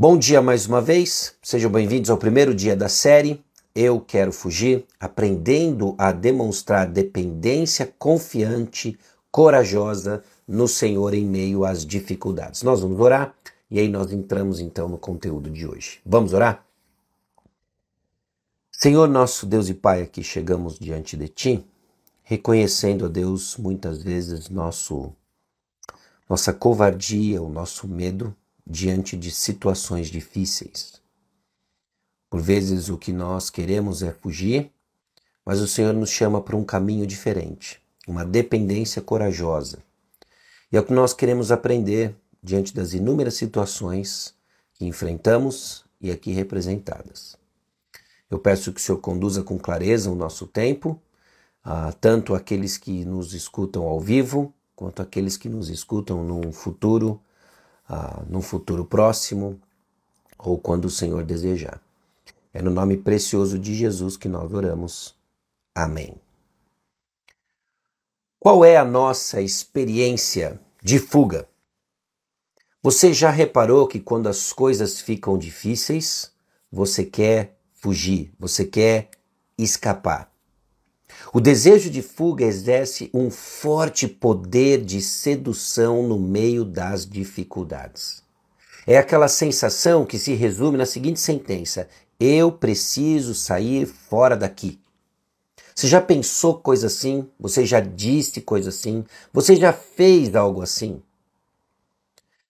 Bom dia mais uma vez, sejam bem-vindos ao primeiro dia da série Eu Quero Fugir, aprendendo a demonstrar dependência confiante, corajosa no Senhor em meio às dificuldades. Nós vamos orar e aí nós entramos então no conteúdo de hoje. Vamos orar? Senhor nosso Deus e Pai, aqui chegamos diante de Ti, reconhecendo a Deus muitas vezes nosso nossa covardia, o nosso medo diante de situações difíceis. Por vezes o que nós queremos é fugir, mas o Senhor nos chama para um caminho diferente, uma dependência corajosa. E é o que nós queremos aprender diante das inúmeras situações que enfrentamos e aqui representadas. Eu peço que o Senhor conduza com clareza o nosso tempo, ah, tanto aqueles que nos escutam ao vivo, quanto aqueles que nos escutam num futuro ah, num futuro próximo ou quando o Senhor desejar. É no nome precioso de Jesus que nós oramos. Amém. Qual é a nossa experiência de fuga? Você já reparou que quando as coisas ficam difíceis, você quer fugir, você quer escapar? O desejo de fuga exerce um forte poder de sedução no meio das dificuldades. É aquela sensação que se resume na seguinte sentença: eu preciso sair fora daqui. Você já pensou coisa assim? Você já disse coisa assim? Você já fez algo assim?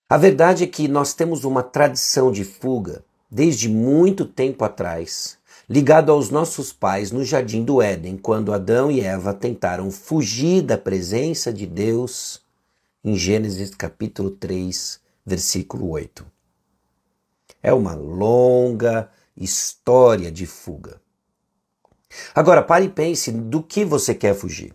A verdade é que nós temos uma tradição de fuga desde muito tempo atrás ligado aos nossos pais no jardim do Éden, quando Adão e Eva tentaram fugir da presença de Deus, em Gênesis capítulo 3, versículo 8. É uma longa história de fuga. Agora, pare e pense do que você quer fugir.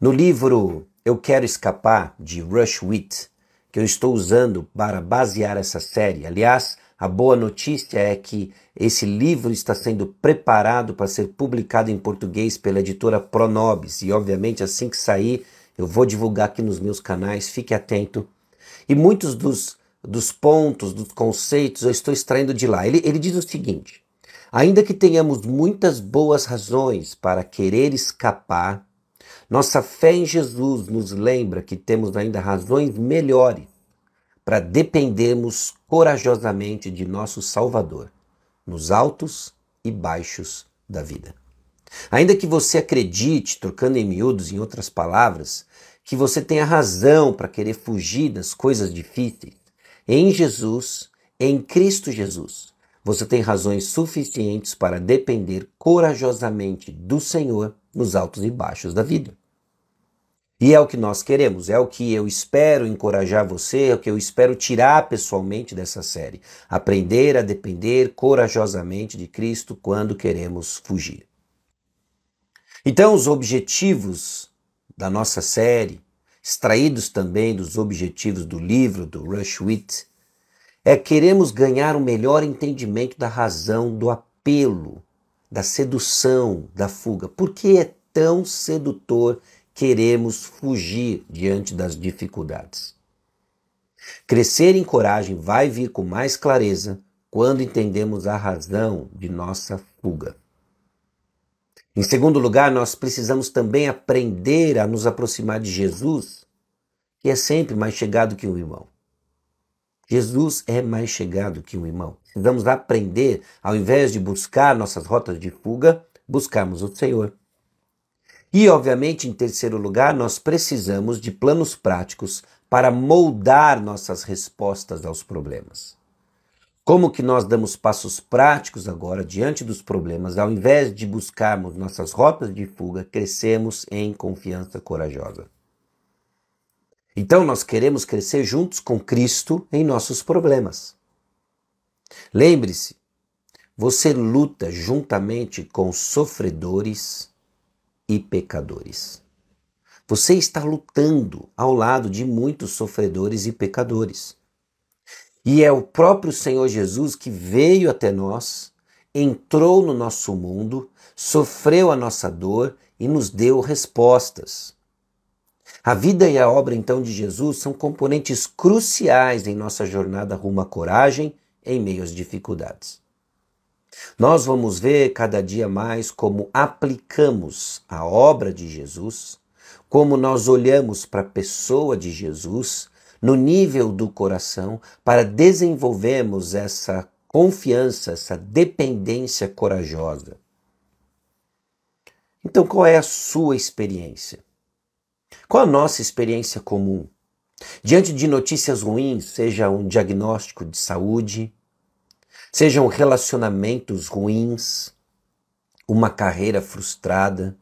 No livro Eu Quero Escapar, de Rush Wheat, que eu estou usando para basear essa série, aliás, a boa notícia é que esse livro está sendo preparado para ser publicado em português pela editora Pronobis e, obviamente, assim que sair, eu vou divulgar aqui nos meus canais, fique atento. E muitos dos, dos pontos, dos conceitos, eu estou extraindo de lá. Ele, ele diz o seguinte: ainda que tenhamos muitas boas razões para querer escapar, nossa fé em Jesus nos lembra que temos ainda razões melhores para dependermos corajosamente de nosso Salvador, nos altos e baixos da vida. Ainda que você acredite, trocando em miúdos em outras palavras, que você tenha razão para querer fugir das coisas difíceis, em Jesus, em Cristo Jesus, você tem razões suficientes para depender corajosamente do Senhor nos altos e baixos da vida. E é o que nós queremos, é o que eu espero encorajar você, é o que eu espero tirar pessoalmente dessa série. Aprender a depender corajosamente de Cristo quando queremos fugir. Então, os objetivos da nossa série, extraídos também dos objetivos do livro do Rush Wheat, é queremos ganhar um melhor entendimento da razão do apelo, da sedução, da fuga. Por que é tão sedutor queremos fugir diante das dificuldades. Crescer em coragem vai vir com mais clareza quando entendemos a razão de nossa fuga. Em segundo lugar, nós precisamos também aprender a nos aproximar de Jesus, que é sempre mais chegado que um irmão. Jesus é mais chegado que um irmão. Precisamos aprender, ao invés de buscar nossas rotas de fuga, buscarmos o Senhor. E, obviamente, em terceiro lugar, nós precisamos de planos práticos para moldar nossas respostas aos problemas. Como que nós damos passos práticos agora diante dos problemas, ao invés de buscarmos nossas rotas de fuga, crescemos em confiança corajosa. Então nós queremos crescer juntos com Cristo em nossos problemas. Lembre-se, você luta juntamente com sofredores e pecadores. Você está lutando ao lado de muitos sofredores e pecadores. E é o próprio Senhor Jesus que veio até nós, entrou no nosso mundo, sofreu a nossa dor e nos deu respostas. A vida e a obra então de Jesus são componentes cruciais em nossa jornada rumo à coragem em meio às dificuldades. Nós vamos ver cada dia mais como aplicamos a obra de Jesus, como nós olhamos para a pessoa de Jesus no nível do coração para desenvolvermos essa confiança, essa dependência corajosa. Então, qual é a sua experiência? Qual a nossa experiência comum? Diante de notícias ruins, seja um diagnóstico de saúde, sejam relacionamentos ruins, uma carreira frustrada,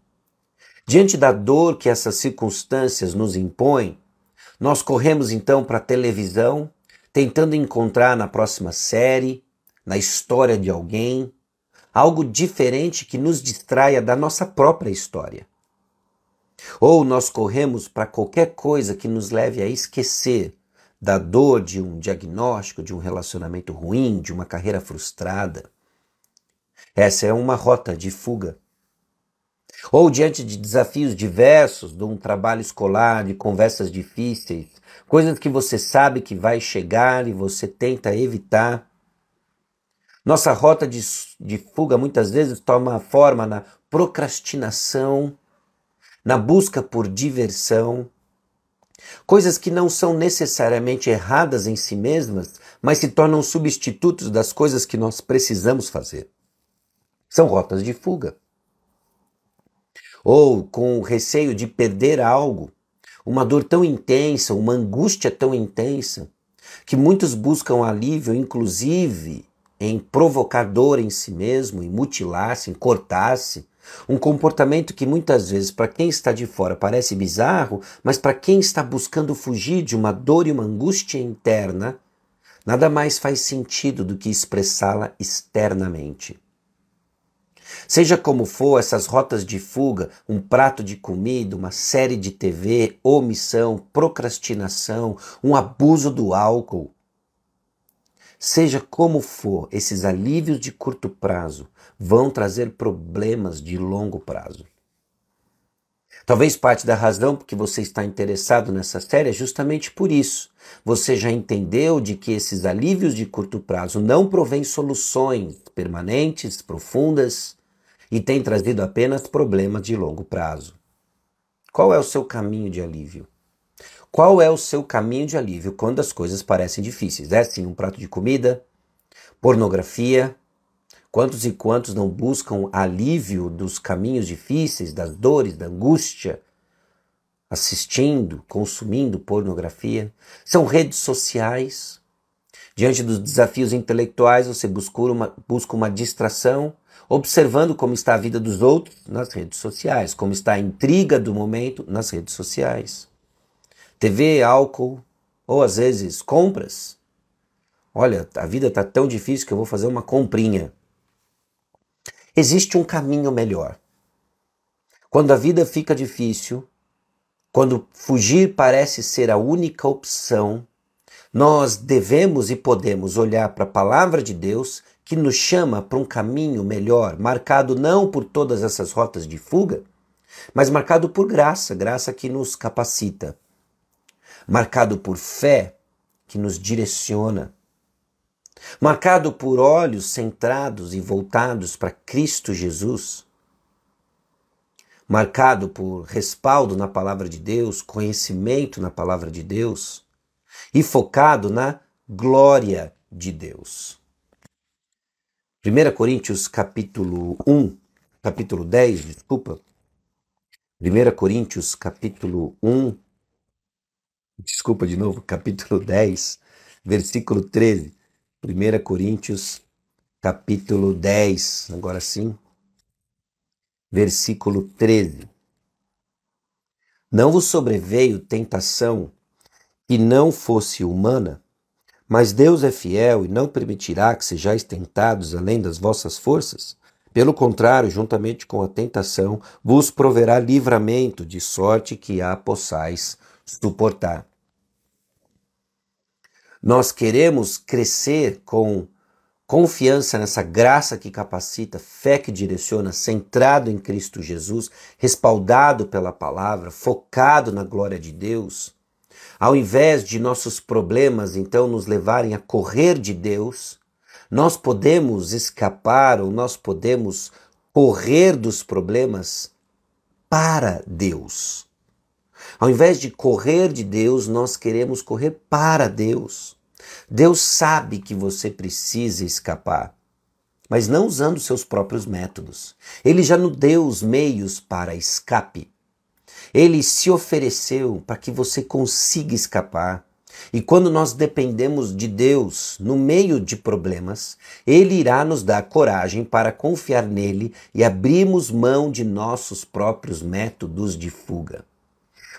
diante da dor que essas circunstâncias nos impõem, nós corremos então para a televisão, tentando encontrar na próxima série, na história de alguém, algo diferente que nos distraia da nossa própria história. Ou nós corremos para qualquer coisa que nos leve a esquecer da dor de um diagnóstico, de um relacionamento ruim, de uma carreira frustrada. Essa é uma rota de fuga. Ou diante de desafios diversos, de um trabalho escolar, de conversas difíceis, coisas que você sabe que vai chegar e você tenta evitar. Nossa rota de, de fuga muitas vezes toma forma na procrastinação, na busca por diversão, coisas que não são necessariamente erradas em si mesmas, mas se tornam substitutos das coisas que nós precisamos fazer. São rotas de fuga. Ou com o receio de perder algo, uma dor tão intensa, uma angústia tão intensa, que muitos buscam alívio, inclusive em provocar dor em si mesmo, em mutilar-se, em cortar-se. Um comportamento que muitas vezes, para quem está de fora, parece bizarro, mas para quem está buscando fugir de uma dor e uma angústia interna, nada mais faz sentido do que expressá-la externamente. Seja como for, essas rotas de fuga, um prato de comida, uma série de TV, omissão, procrastinação, um abuso do álcool, Seja como for, esses alívios de curto prazo vão trazer problemas de longo prazo. Talvez parte da razão porque você está interessado nessa série é justamente por isso. Você já entendeu de que esses alívios de curto prazo não provêm soluções permanentes, profundas e têm trazido apenas problemas de longo prazo. Qual é o seu caminho de alívio? Qual é o seu caminho de alívio quando as coisas parecem difíceis? É sim um prato de comida? Pornografia? Quantos e quantos não buscam alívio dos caminhos difíceis, das dores, da angústia, assistindo, consumindo pornografia? São redes sociais. Diante dos desafios intelectuais, você busca uma, busca uma distração, observando como está a vida dos outros nas redes sociais, como está a intriga do momento nas redes sociais. TV, álcool, ou às vezes compras. Olha, a vida está tão difícil que eu vou fazer uma comprinha. Existe um caminho melhor. Quando a vida fica difícil, quando fugir parece ser a única opção, nós devemos e podemos olhar para a palavra de Deus que nos chama para um caminho melhor, marcado não por todas essas rotas de fuga, mas marcado por graça, graça que nos capacita marcado por fé que nos direciona, marcado por olhos centrados e voltados para Cristo Jesus, marcado por respaldo na palavra de Deus, conhecimento na palavra de Deus e focado na glória de Deus. 1 Coríntios capítulo 1, capítulo 10, desculpa. 1 Coríntios capítulo 1, desculpa de novo, capítulo 10, versículo 13. 1 Coríntios, capítulo 10, agora sim, versículo 13. Não vos sobreveio tentação que não fosse humana, mas Deus é fiel e não permitirá que sejais tentados além das vossas forças. Pelo contrário, juntamente com a tentação, vos proverá livramento, de sorte que a possais suportar. Nós queremos crescer com confiança nessa graça que capacita, fé que direciona, centrado em Cristo Jesus, respaldado pela palavra, focado na glória de Deus, ao invés de nossos problemas então nos levarem a correr de Deus, nós podemos escapar ou nós podemos correr dos problemas para Deus. Ao invés de correr de Deus, nós queremos correr para Deus. Deus sabe que você precisa escapar, mas não usando seus próprios métodos. Ele já nos deu os meios para escape. Ele se ofereceu para que você consiga escapar. E quando nós dependemos de Deus no meio de problemas, Ele irá nos dar coragem para confiar nele e abrirmos mão de nossos próprios métodos de fuga.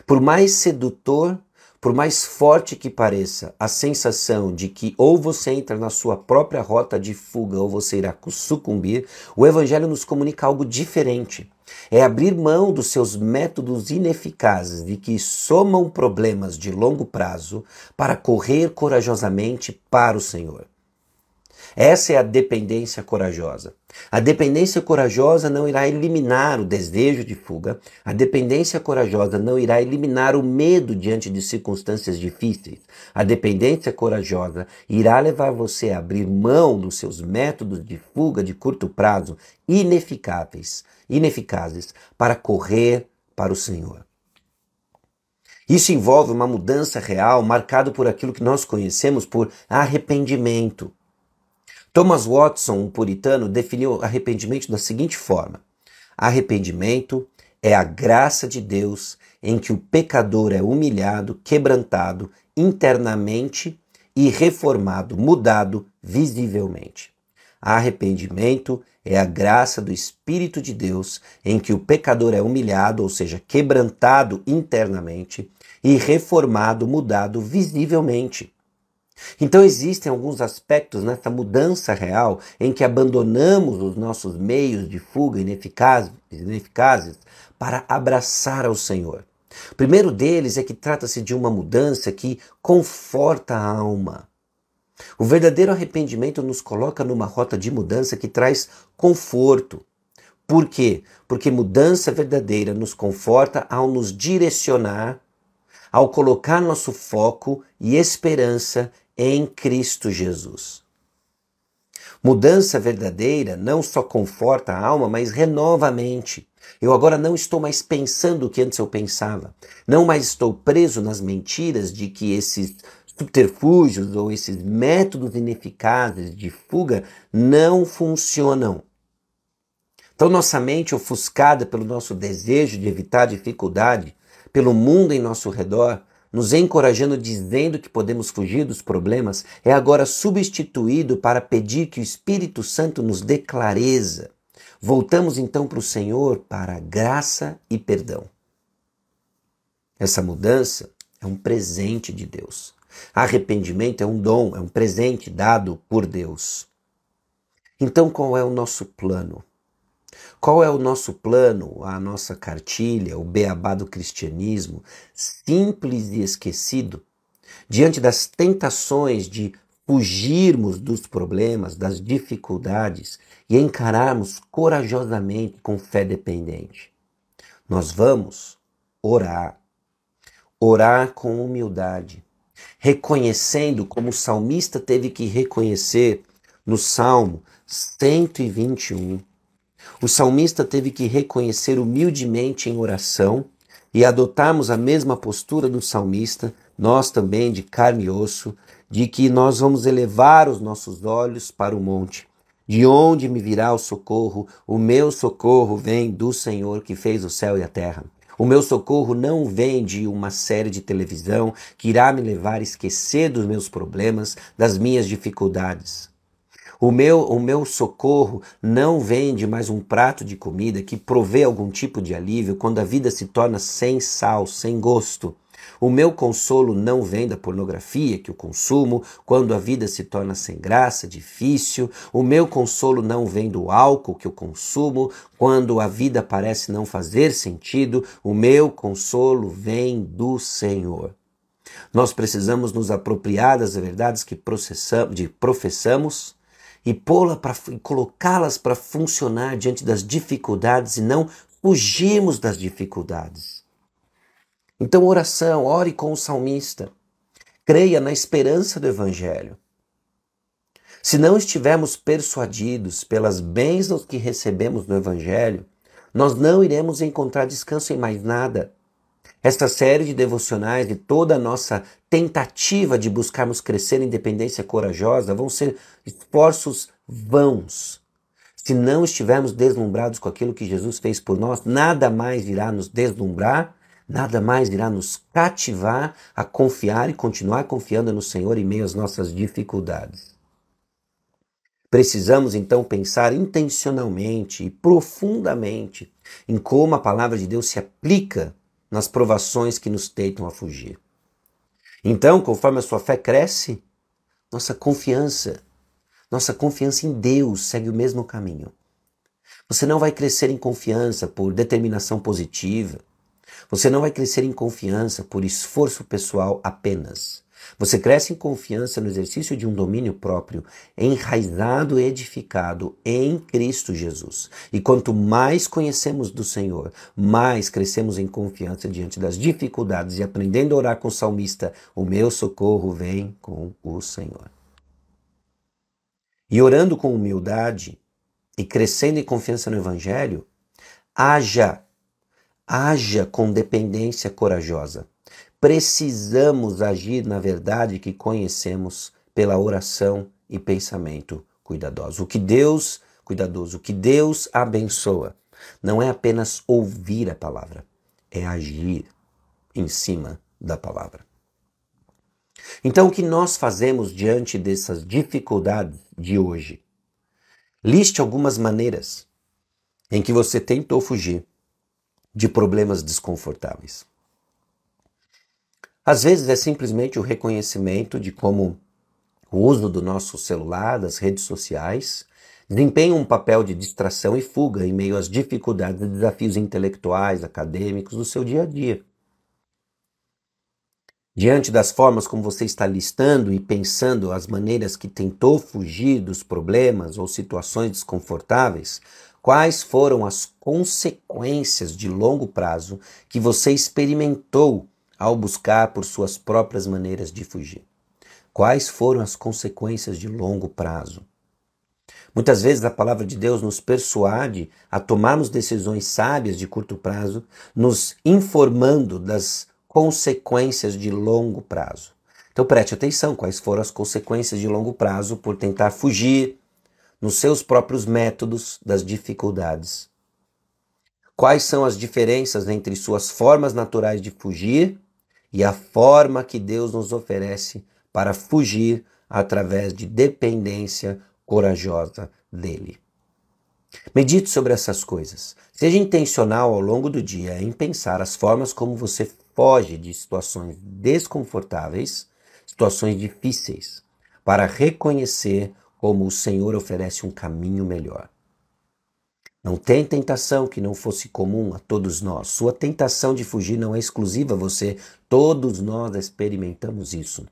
Por mais sedutor por mais forte que pareça a sensação de que ou você entra na sua própria rota de fuga ou você irá sucumbir, o Evangelho nos comunica algo diferente. É abrir mão dos seus métodos ineficazes e que somam problemas de longo prazo para correr corajosamente para o Senhor. Essa é a dependência corajosa. A dependência corajosa não irá eliminar o desejo de fuga, a dependência corajosa não irá eliminar o medo diante de circunstâncias difíceis. A dependência corajosa irá levar você a abrir mão dos seus métodos de fuga de curto prazo ineficazes, ineficazes para correr para o Senhor. Isso envolve uma mudança real marcado por aquilo que nós conhecemos por arrependimento. Thomas Watson, um puritano, definiu arrependimento da seguinte forma: arrependimento é a graça de Deus em que o pecador é humilhado, quebrantado internamente e reformado, mudado visivelmente. Arrependimento é a graça do Espírito de Deus em que o pecador é humilhado, ou seja, quebrantado internamente e reformado, mudado visivelmente. Então existem alguns aspectos nessa mudança real em que abandonamos os nossos meios de fuga ineficazes, ineficazes para abraçar ao Senhor. O primeiro deles é que trata-se de uma mudança que conforta a alma. O verdadeiro arrependimento nos coloca numa rota de mudança que traz conforto. Por quê? Porque mudança verdadeira nos conforta ao nos direcionar, ao colocar nosso foco e esperança em Cristo Jesus. Mudança verdadeira não só conforta a alma, mas renova a mente. Eu agora não estou mais pensando o que antes eu pensava. Não mais estou preso nas mentiras de que esses subterfúgios ou esses métodos ineficazes de fuga não funcionam. Então, nossa mente ofuscada pelo nosso desejo de evitar dificuldade, pelo mundo em nosso redor, nos encorajando dizendo que podemos fugir dos problemas, é agora substituído para pedir que o Espírito Santo nos dê clareza. Voltamos então para o Senhor para graça e perdão. Essa mudança é um presente de Deus. Arrependimento é um dom, é um presente dado por Deus. Então, qual é o nosso plano? Qual é o nosso plano, a nossa cartilha, o beabá do cristianismo, simples e esquecido, diante das tentações de fugirmos dos problemas, das dificuldades e encararmos corajosamente com fé dependente? Nós vamos orar, orar com humildade, reconhecendo como o salmista teve que reconhecer no Salmo 121 o salmista teve que reconhecer humildemente em oração e adotarmos a mesma postura do salmista, nós também de carne e osso, de que nós vamos elevar os nossos olhos para o monte. De onde me virá o socorro? O meu socorro vem do Senhor que fez o céu e a terra. O meu socorro não vem de uma série de televisão que irá me levar a esquecer dos meus problemas, das minhas dificuldades. O meu, o meu socorro não vem de mais um prato de comida que provê algum tipo de alívio quando a vida se torna sem sal, sem gosto. O meu consolo não vem da pornografia que eu consumo quando a vida se torna sem graça, difícil. O meu consolo não vem do álcool que eu consumo quando a vida parece não fazer sentido. O meu consolo vem do Senhor. Nós precisamos nos apropriar das verdades que de professamos e para colocá-las para funcionar diante das dificuldades e não fugirmos das dificuldades. Então, oração, ore com o salmista. Creia na esperança do evangelho. Se não estivermos persuadidos pelas bênçãos que recebemos no evangelho, nós não iremos encontrar descanso em mais nada. Esta série de devocionais e toda a nossa tentativa de buscarmos crescer em dependência corajosa vão ser esforços vãos. Se não estivermos deslumbrados com aquilo que Jesus fez por nós, nada mais irá nos deslumbrar, nada mais irá nos cativar a confiar e continuar confiando no Senhor em meio às nossas dificuldades. Precisamos então pensar intencionalmente e profundamente em como a palavra de Deus se aplica nas provações que nos tentam a fugir. Então, conforme a sua fé cresce, nossa confiança, nossa confiança em Deus segue o mesmo caminho. Você não vai crescer em confiança por determinação positiva. Você não vai crescer em confiança por esforço pessoal apenas. Você cresce em confiança no exercício de um domínio próprio, enraizado e edificado em Cristo Jesus. E quanto mais conhecemos do Senhor, mais crescemos em confiança diante das dificuldades e aprendendo a orar com o salmista: O meu socorro vem com o Senhor. E orando com humildade e crescendo em confiança no Evangelho, haja, haja com dependência corajosa precisamos agir na verdade que conhecemos pela oração e pensamento cuidadoso. O que Deus, cuidadoso, o que Deus abençoa, não é apenas ouvir a palavra, é agir em cima da palavra. Então, o que nós fazemos diante dessas dificuldades de hoje? Liste algumas maneiras em que você tentou fugir de problemas desconfortáveis. Às vezes é simplesmente o reconhecimento de como o uso do nosso celular, das redes sociais, desempenha um papel de distração e fuga em meio às dificuldades e desafios intelectuais, acadêmicos do seu dia a dia. Diante das formas como você está listando e pensando as maneiras que tentou fugir dos problemas ou situações desconfortáveis, quais foram as consequências de longo prazo que você experimentou ao buscar por suas próprias maneiras de fugir? Quais foram as consequências de longo prazo? Muitas vezes a palavra de Deus nos persuade a tomarmos decisões sábias de curto prazo, nos informando das consequências de longo prazo. Então preste atenção quais foram as consequências de longo prazo por tentar fugir nos seus próprios métodos das dificuldades. Quais são as diferenças entre suas formas naturais de fugir e a forma que Deus nos oferece para fugir através de dependência corajosa dele. Medite sobre essas coisas. Seja intencional ao longo do dia em pensar as formas como você foge de situações desconfortáveis, situações difíceis, para reconhecer como o Senhor oferece um caminho melhor. Não tem tentação que não fosse comum a todos nós. Sua tentação de fugir não é exclusiva a você. Todos nós experimentamos isso.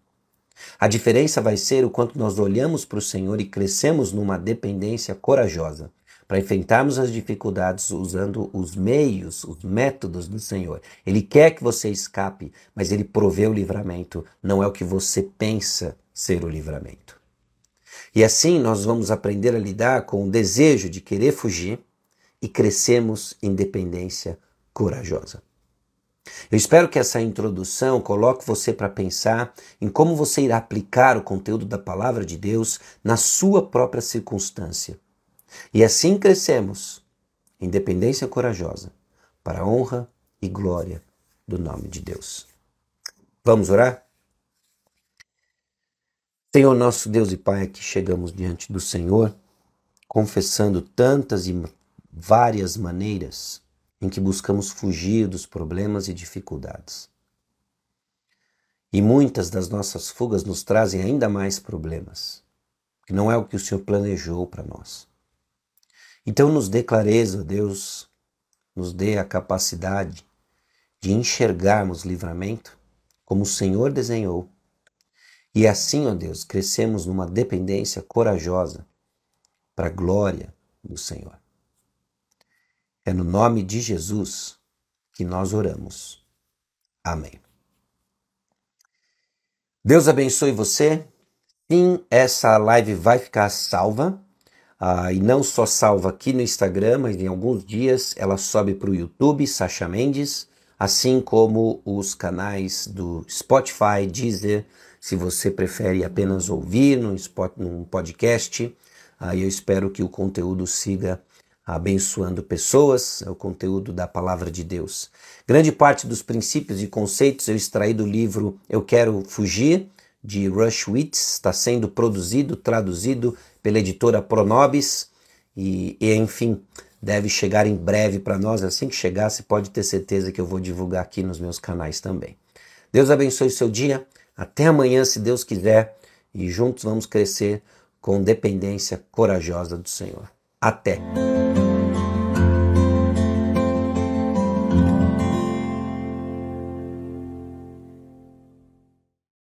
A diferença vai ser o quanto nós olhamos para o Senhor e crescemos numa dependência corajosa para enfrentarmos as dificuldades usando os meios, os métodos do Senhor. Ele quer que você escape, mas ele provê o livramento, não é o que você pensa ser o livramento. E assim nós vamos aprender a lidar com o desejo de querer fugir e crescemos em dependência corajosa. Eu espero que essa introdução coloque você para pensar em como você irá aplicar o conteúdo da palavra de Deus na sua própria circunstância. E assim crescemos em dependência corajosa para a honra e glória do nome de Deus. Vamos orar? Senhor nosso Deus e Pai, aqui chegamos diante do Senhor, confessando tantas e várias maneiras em que buscamos fugir dos problemas e dificuldades. E muitas das nossas fugas nos trazem ainda mais problemas, que não é o que o Senhor planejou para nós. Então nos dê clareza, Deus, nos dê a capacidade de enxergarmos livramento como o Senhor desenhou. E assim, ó Deus, crescemos numa dependência corajosa para a glória do Senhor. É no nome de Jesus que nós oramos. Amém. Deus abençoe você. Sim, essa live vai ficar salva. Ah, e não só salva aqui no Instagram, mas em alguns dias ela sobe para o YouTube, Sasha Mendes, assim como os canais do Spotify, Deezer, se você prefere apenas ouvir num, podcast. Ah, eu espero que o conteúdo siga abençoando pessoas, é o conteúdo da palavra de Deus. Grande parte dos princípios e conceitos eu extraí do livro Eu Quero Fugir, de Rush Witz, está sendo produzido, traduzido pela editora Pronobis e, e enfim, deve chegar em breve para nós. Assim que chegar, você pode ter certeza que eu vou divulgar aqui nos meus canais também. Deus abençoe seu dia. Até amanhã, se Deus quiser, e juntos vamos crescer com dependência corajosa do Senhor. Até!